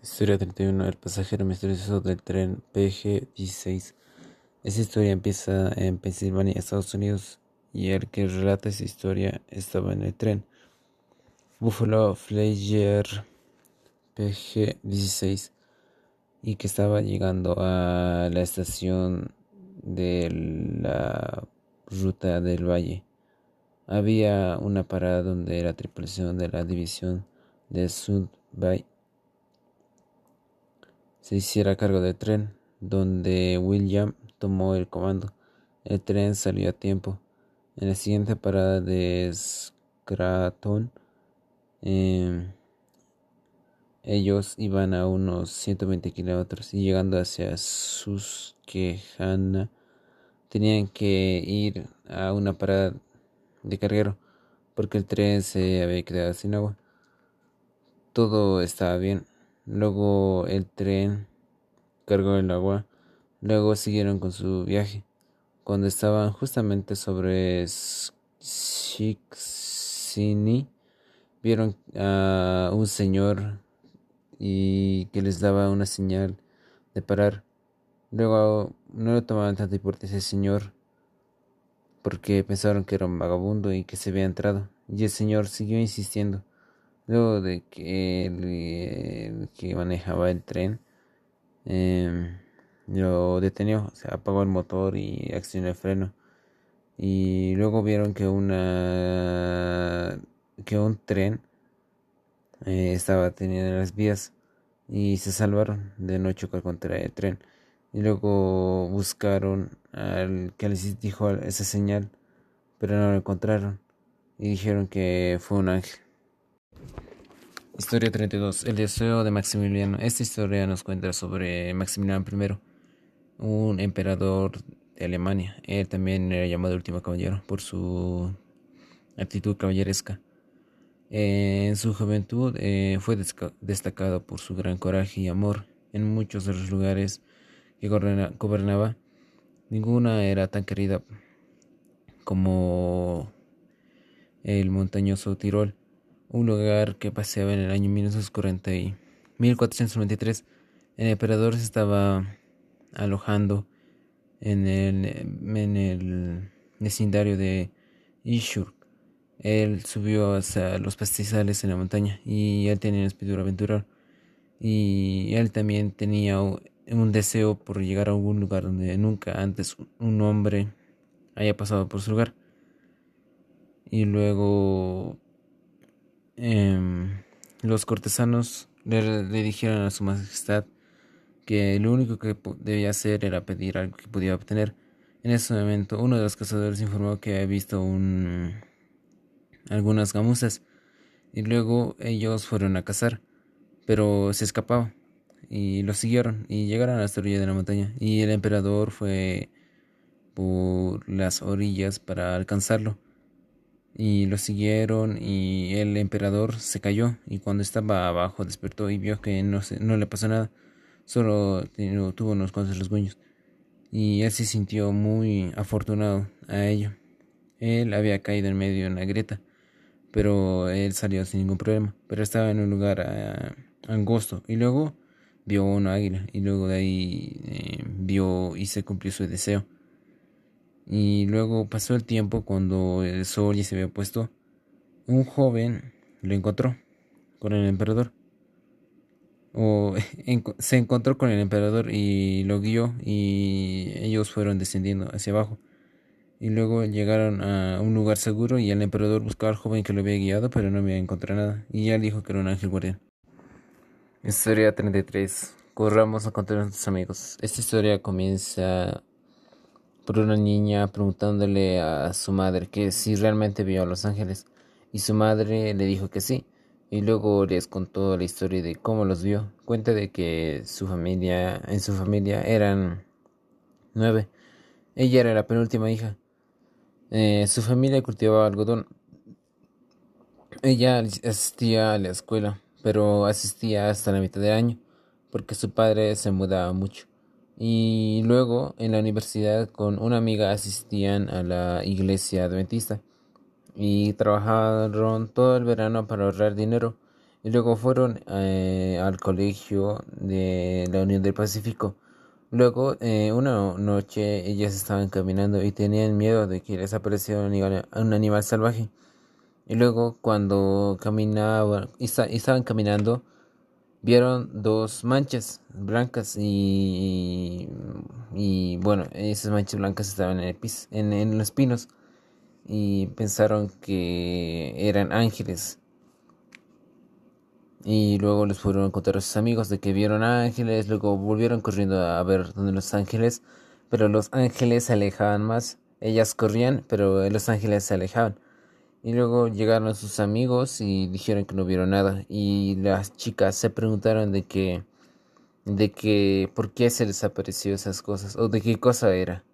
Historia 31. El pasajero misterioso del tren PG-16. Esa historia empieza en Pensilvania, Estados Unidos, y el que relata esa historia estaba en el tren. Buffalo Flyer PG-16 y que estaba llegando a la estación de la ruta del valle. Había una parada donde la tripulación de la división de Sud Bay se hiciera cargo del tren, donde William tomó el comando. El tren salió a tiempo. En la siguiente parada de Scranton, em, ellos iban a unos 120 kilómetros y llegando hacia Susquehanna tenían que ir a una parada de carguero porque el tren se había quedado sin agua. Todo estaba bien. Luego el tren cargó el agua. Luego siguieron con su viaje. Cuando estaban justamente sobre Shixini, vieron a un señor y que les daba una señal de parar. Luego no lo tomaban tanta importancia ese señor porque pensaron que era un vagabundo y que se había entrado. Y el señor siguió insistiendo. Luego de que el, que manejaba el tren eh, lo detenió, se apagó el motor y accionó el freno. Y luego vieron que una que un tren eh, estaba teniendo las vías y se salvaron de no chocar contra el tren. Y luego buscaron al que les dijo esa señal, pero no lo encontraron y dijeron que fue un ángel. Historia 32. El deseo de Maximiliano. Esta historia nos cuenta sobre Maximiliano I, un emperador de Alemania. Él también era llamado último caballero por su actitud caballeresca. En su juventud eh, fue destacado por su gran coraje y amor. En muchos de los lugares que gobernaba, ninguna era tan querida como el montañoso Tirol un lugar que paseaba en el año 1940 y 1493. El emperador se estaba alojando en el, en el vecindario de Ishur. Él subió hacia los pastizales en la montaña y él tenía un espíritu aventurar. Y él también tenía un deseo por llegar a algún lugar donde nunca antes un hombre haya pasado por su lugar. Y luego los cortesanos le, dijeron a su majestad que lo único que debía hacer era pedir algo que podía obtener. En ese momento, uno de los cazadores informó que había visto un, algunas gamuzas y luego ellos fueron a cazar, pero se escapaba y lo siguieron y llegaron a la orilla de la montaña y el emperador fue por las orillas para alcanzarlo y lo siguieron y el emperador se cayó y cuando estaba abajo despertó y vio que no, se, no le pasó nada, solo tuvo unos cuantos rasguños y él se sintió muy afortunado a ello. Él había caído en medio de una grieta, pero él salió sin ningún problema, pero estaba en un lugar ah, angosto y luego vio una águila y luego de ahí eh, vio y se cumplió su deseo. Y luego pasó el tiempo cuando el sol ya se había puesto. Un joven lo encontró con el emperador. O se encontró con el emperador y lo guió y ellos fueron descendiendo hacia abajo. Y luego llegaron a un lugar seguro y el emperador buscaba al joven que lo había guiado, pero no había encontrado nada. Y ya dijo que era un ángel guardián. Historia 33. Corramos a contar a nuestros amigos. Esta historia comienza por una niña preguntándole a su madre que si realmente vio a los ángeles y su madre le dijo que sí y luego les contó la historia de cómo los vio. Cuenta de que su familia, en su familia eran nueve. Ella era la penúltima hija. Eh, su familia cultivaba algodón. Ella asistía a la escuela, pero asistía hasta la mitad del año porque su padre se mudaba mucho y luego en la universidad con una amiga asistían a la iglesia adventista y trabajaron todo el verano para ahorrar dinero y luego fueron eh, al colegio de la Unión del Pacífico. Luego, eh, una noche, ellas estaban caminando y tenían miedo de que les apareciera un animal, salvaje. Y luego, cuando caminaban y, estaban caminando, vieron dos manchas blancas y, y, bueno, esas manchas blancas estaban en, el en, en los pinos y pensaron que eran ángeles. Y luego les fueron a contar a sus amigos de que vieron ángeles, luego volvieron corriendo a ver dónde los ángeles, pero los ángeles se alejaban más. Ellas corrían, pero los ángeles se alejaban. Y luego llegaron sus amigos y dijeron que no vieron nada. Y las chicas se preguntaron de que, de que, por qué se les apareció esas cosas, o de qué cosa era.